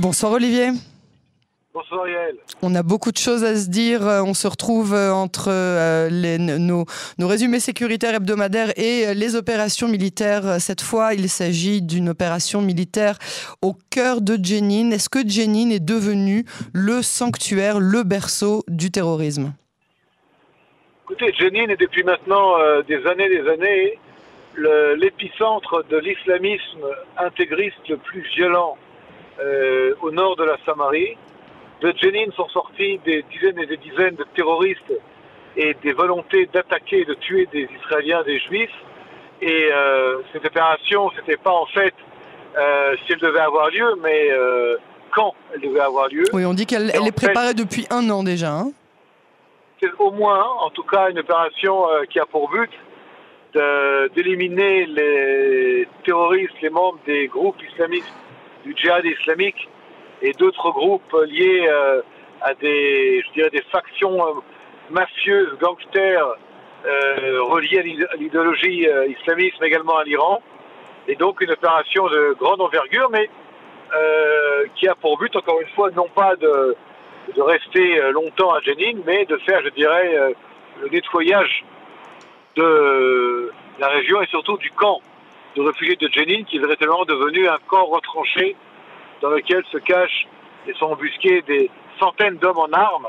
Bonsoir Olivier. Bonsoir Yael. On a beaucoup de choses à se dire. Euh, on se retrouve euh, entre euh, les, nos, nos, résumés sécuritaires hebdomadaires et les opérations militaires. Cette fois, il s'agit d'une opération militaire au cœur de Jenin. Est-ce que Jenin est devenu le sanctuaire, le berceau du terrorisme? Écoutez, Jenin est depuis maintenant des années des années l'épicentre de l'islamisme intégriste le plus violent au nord de la Samarie de Jenin sont sortis des dizaines et des dizaines de terroristes et des volontés d'attaquer, de tuer des Israéliens, des Juifs. Et euh, cette opération, c'était pas en fait euh, si elle devait avoir lieu, mais euh, quand elle devait avoir lieu. Oui, on dit qu'elle est préparée depuis un an déjà. Hein. c'est au moins, en tout cas, une opération qui a pour but d'éliminer les terroristes, les membres des groupes islamistes du djihad islamique et d'autres groupes liés euh, à des, je dirais, des factions euh, mafieuses, gangsters, euh, reliées à l'idéologie islamiste, mais également à l'Iran. Et donc une opération de grande envergure, mais qui a pour but, encore une fois, non pas de, de rester longtemps à Jenin, mais de faire, je dirais, le nettoyage de la région et surtout du camp de réfugiés de Jenin, qui est véritablement devenu un camp retranché dans lequel se cachent et sont embusqués des centaines d'hommes en armes.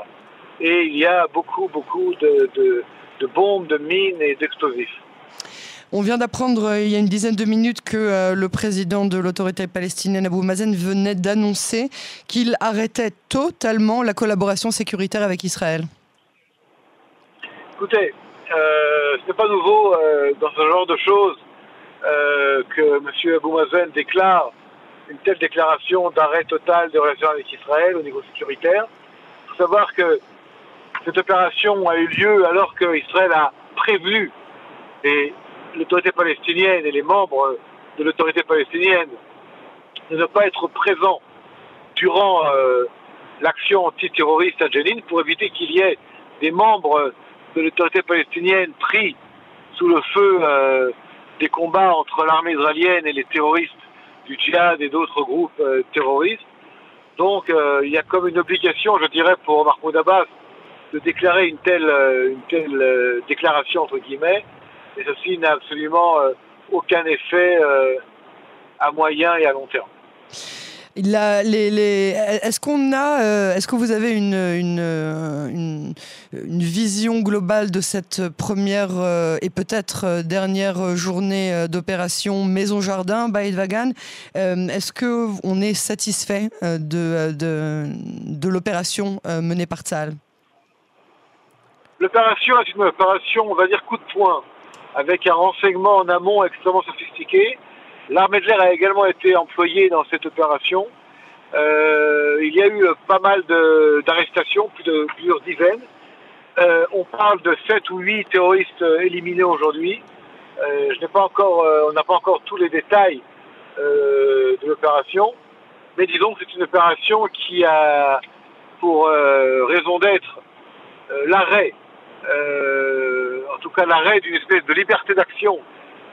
Et il y a beaucoup, beaucoup de, de, bombes, de mines et d'explosifs. On vient d'apprendre euh, il y a une dizaine de minutes que euh, le président de l'autorité palestinienne Abou Mazen venait d'annoncer qu'il arrêtait totalement la collaboration sécuritaire avec Israël. Écoutez, euh, ce n'est pas nouveau dans ce genre de choses que M. Abou Mazen déclare une telle déclaration d'arrêt total des relations avec Israël au niveau sécuritaire. Il faut savoir que cette opération a eu lieu alors qu'Israël a prévu l'autorité palestinienne et les membres de l'autorité palestinienne de ne pas être présents durant euh, l'action antiterroriste à Jenin pour éviter qu'il y ait des membres de l'autorité palestinienne pris sous le feu euh, des combats entre l'armée israélienne et les terroristes du djihad et d'autres groupes euh, terroristes. Donc euh, il y a comme une obligation, je dirais, pour Mahmoud Abbas de déclarer une telle, euh, une telle déclaration, entre guillemets, et ceci n'a absolument aucun effet à moyen et à long terme. Est-ce qu'on a, euh, est-ce que vous avez une, une, vision globale de cette première euh, et peut-être dernière journée d'opération Maison Jardin, Baïd Vagan Est-ce que on est satisfait de, l'opération menée par Tzal L'opération est une opération, on va dire, coup de poing, avec un renseignement en amont extrêmement sophistiqué L'armée de l'air a également été employée dans cette opération. Euh, il y a eu pas mal d'arrestations, plus de plusieurs dizaines. Euh, on parle de 7 ou 8 terroristes éliminés aujourd'hui. Euh, on n'a pas encore tous les détails de l'opération, mais disons que c'est une opération qui a pour raison d'être l'arrêt, en tout cas l'arrêt d'une espèce de liberté d'action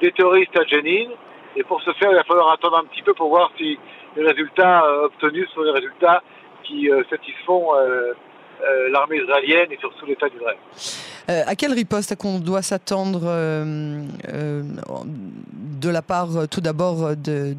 des terroristes à Jenin, et pour ce faire, il va falloir attendre un petit peu pour voir si les résultats euh, obtenus sont des résultats qui euh, satisfont euh, l'armée israélienne et surtout l'État d'Israël. À quelle riposte qu'on doit s'attendre de la part tout d'abord de,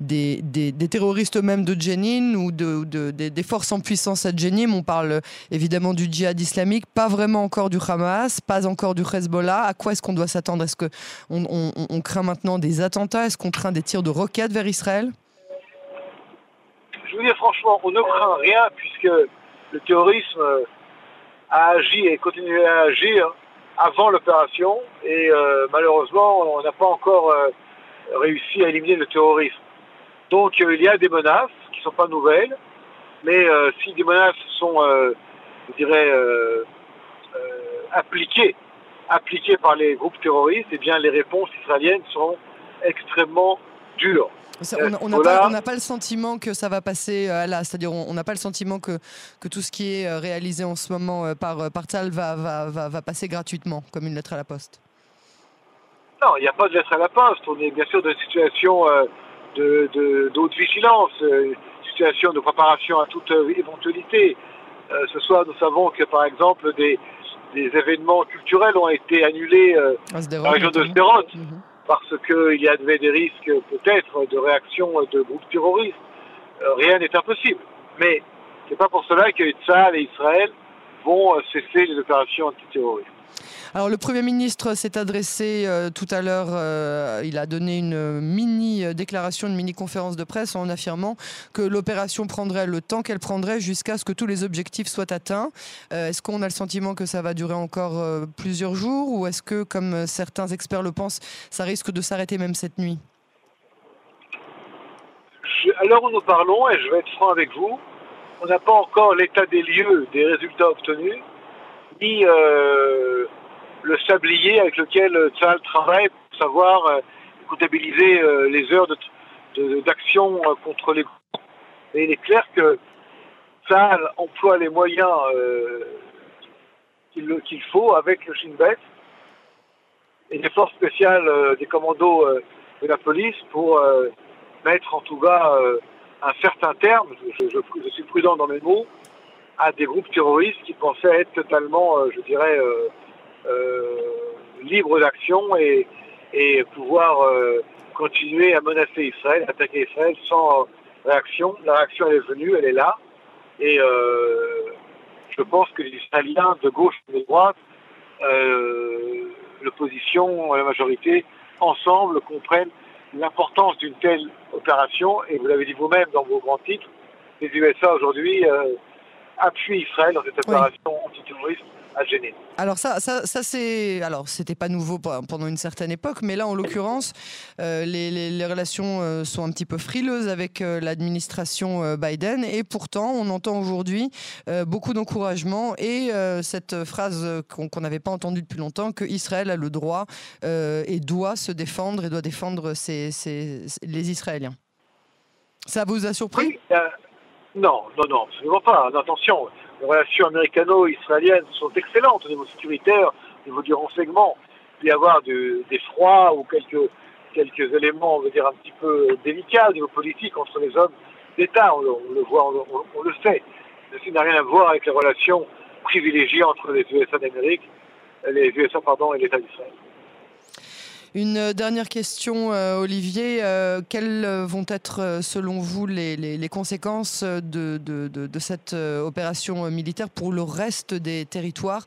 des, terroristes eux-mêmes de Jenin ou de, des forces en puissance à Jenin? On parle évidemment du djihad islamique, pas vraiment encore du Hamas, pas encore du Hezbollah. À quoi est-ce qu'on doit s'attendre? Est-ce qu'on on, on craint maintenant des attentats? Est-ce qu'on craint des tirs de roquettes vers Israël? Je vous dis franchement, on ne craint rien puisque le terrorisme a agi et continue à agir avant l'opération et euh, malheureusement, on n'a pas encore euh, réussi à éliminer le terrorisme. Donc euh, il y a des menaces qui ne sont pas nouvelles, mais si des menaces sont, je dirais, appliquées, appliquées par les groupes terroristes, eh bien les réponses israéliennes sont extrêmement On n'a pas, le sentiment que ça va passer euh, à là, c'est-à-dire on n'a pas le sentiment que, que tout ce qui est euh, réalisé en ce moment euh, par, par TAL va, va, va, passer gratuitement, comme une lettre à la poste. Non, il n'y a pas de lettre à la poste. On est bien sûr dans une situation de, de, vigilance, une situation de préparation à toute éventualité. ce soir, nous savons que, par exemple, des, événements culturels ont été annulés dans la région de Sderot, mhm. Parce qu'il y avait des risques peut-être de réaction de groupes terroristes. rien n'est impossible. Mais c'est pas pour cela que Tzal et Israël vont cesser les opérations antiterroristes. Alors le Premier ministre s'est adressé euh, tout à l'heure, euh, il a donné une mini déclaration, une mini conférence de presse en affirmant que l'opération prendrait le temps qu'elle prendrait jusqu'à ce que tous les objectifs soient atteints. Euh, est-ce qu'on a le sentiment que ça va durer encore plusieurs jours ou est-ce que, comme certains experts le pensent, ça risque de s'arrêter même cette nuit? À l'heure où nous parlons, et je vais être franc avec vous, on n'a pas encore l'état des lieux des résultats obtenus, ni le sablier avec lequel Tzal travaille pour savoir euh, comptabiliser euh, les heures d'action euh, contre les groupes. Et il est clair que Tzal emploie les moyens qu'il faut avec le Shin Bet et les forces spéciales des commandos de la police pour mettre en tout cas un certain terme, je, je, suis prudent dans mes mots, à des groupes terroristes qui pensaient être totalement, je dirais, euh, libre d'action et, et pouvoir euh, continuer à menacer Israël, attaquer Israël sans réaction. La réaction elle est venue, elle est là. Et euh, je pense que les Israéliens de gauche et de droite, l'opposition, la majorité, ensemble comprennent l'importance d'une telle opération. Et vous l'avez dit vous-même dans vos grands titres, les USA aujourd'hui appuient Israël dans cette opération antiterroriste alors ça, ça, ça c'est, alors c'était pas nouveau pendant une certaine époque, mais là en l'occurrence, euh, les, relations euh, sont un petit peu frileuses avec euh, l'administration Biden, et pourtant on entend aujourd'hui beaucoup d'encouragement et cette phrase qu'on n'avait pas entendue depuis longtemps que Israël a le droit et doit se défendre et doit défendre les Israéliens. Ça vous a surpris? Non, non, non, absolument pas. Attention, les relations américano-israéliennes sont excellentes au niveau sécuritaire, au niveau du renseignement. Il peut y avoir des froids ou quelques, quelques éléments, on veut dire, un petit peu délicats au niveau politique entre les hommes d'État. On, le voit, on, le sait. Ceci n'a rien à voir avec les relations privilégiées entre les USA d'Amérique, les USA et l'État d'Israël. Une dernière question, euh, Olivier. Euh, quelles vont être, euh, selon vous, les, conséquences de, cette opération militaire pour le reste des territoires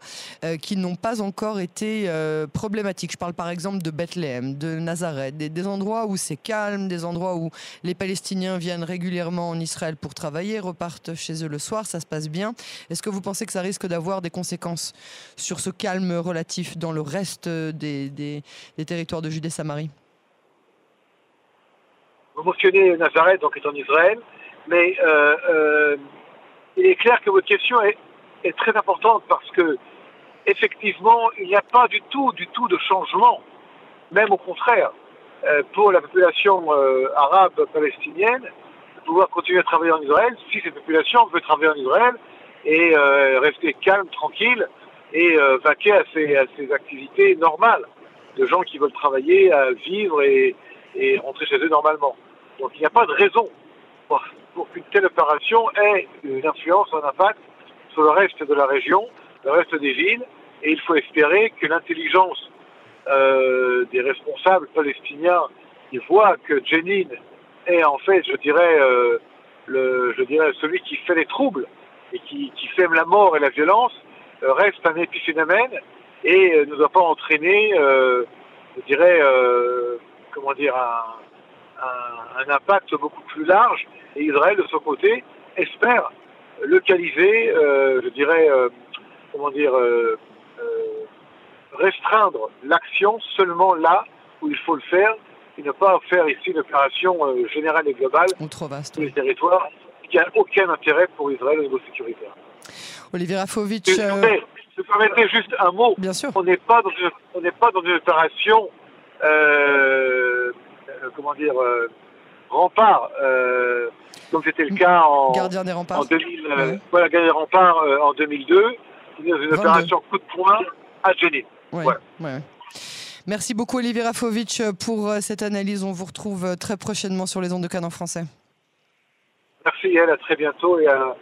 qui n'ont pas encore été problématiques? Je parle par exemple de Bethléem, de Nazareth, des, endroits où c'est calme, des endroits où les Palestiniens viennent régulièrement en Israël pour travailler, repartent chez eux le soir, ça se passe bien. Est-ce que vous pensez que ça risque d'avoir des conséquences sur ce calme relatif dans le reste des territoires? De Judée-Samarie Vous mentionnez Nazareth, donc est en Israël, mais euh, euh, il est clair que votre question est, très importante parce que effectivement, il n'y a pas du tout, du tout de changement, même au contraire, euh, pour la population arabe palestinienne de pouvoir continuer à travailler en Israël si cette population veut travailler en Israël et rester calme, tranquille et vaquer à ses activités normales de gens qui veulent travailler, vivre et, rentrer chez eux normalement. Donc il n'y a pas de raison pour, qu'une telle opération ait une influence, un impact sur le reste de la région, le reste des villes, et il faut espérer que l'intelligence euh, des responsables palestiniens qui voient que Jenin est en fait, je dirais, euh, le, je dirais, celui qui fait les troubles et qui, qui fait la mort et la violence, euh, reste un épiphénomène et euh, ne doit pas entraîner, euh, je dirais, euh, comment dire, un, impact beaucoup plus large. Et Israël, de son côté, espère localiser, je dirais, comment dire, restreindre l'action seulement là où il faut le faire et ne pas faire ici une opération générale et globale sur les territoires qui n'a aucun intérêt pour Israël au niveau sécuritaire. Olivier Rafovitch. Je permettez juste un mot. Bien sûr. On n'est pas dans une, on n'est pas dans une opération, euh, euh comment dire, euh, rempart, euh, comme c'était le cas en, Gardien des remparts. en 2000, euh, voilà, Gardien des remparts euh, en 2002. C'est une opération coup de poing à Jenny. Ouais, ouais. Merci beaucoup Olivier Rafovitch pour cette analyse. On vous retrouve très prochainement sur les ondes de Canon français. Merci, elle, à très bientôt et à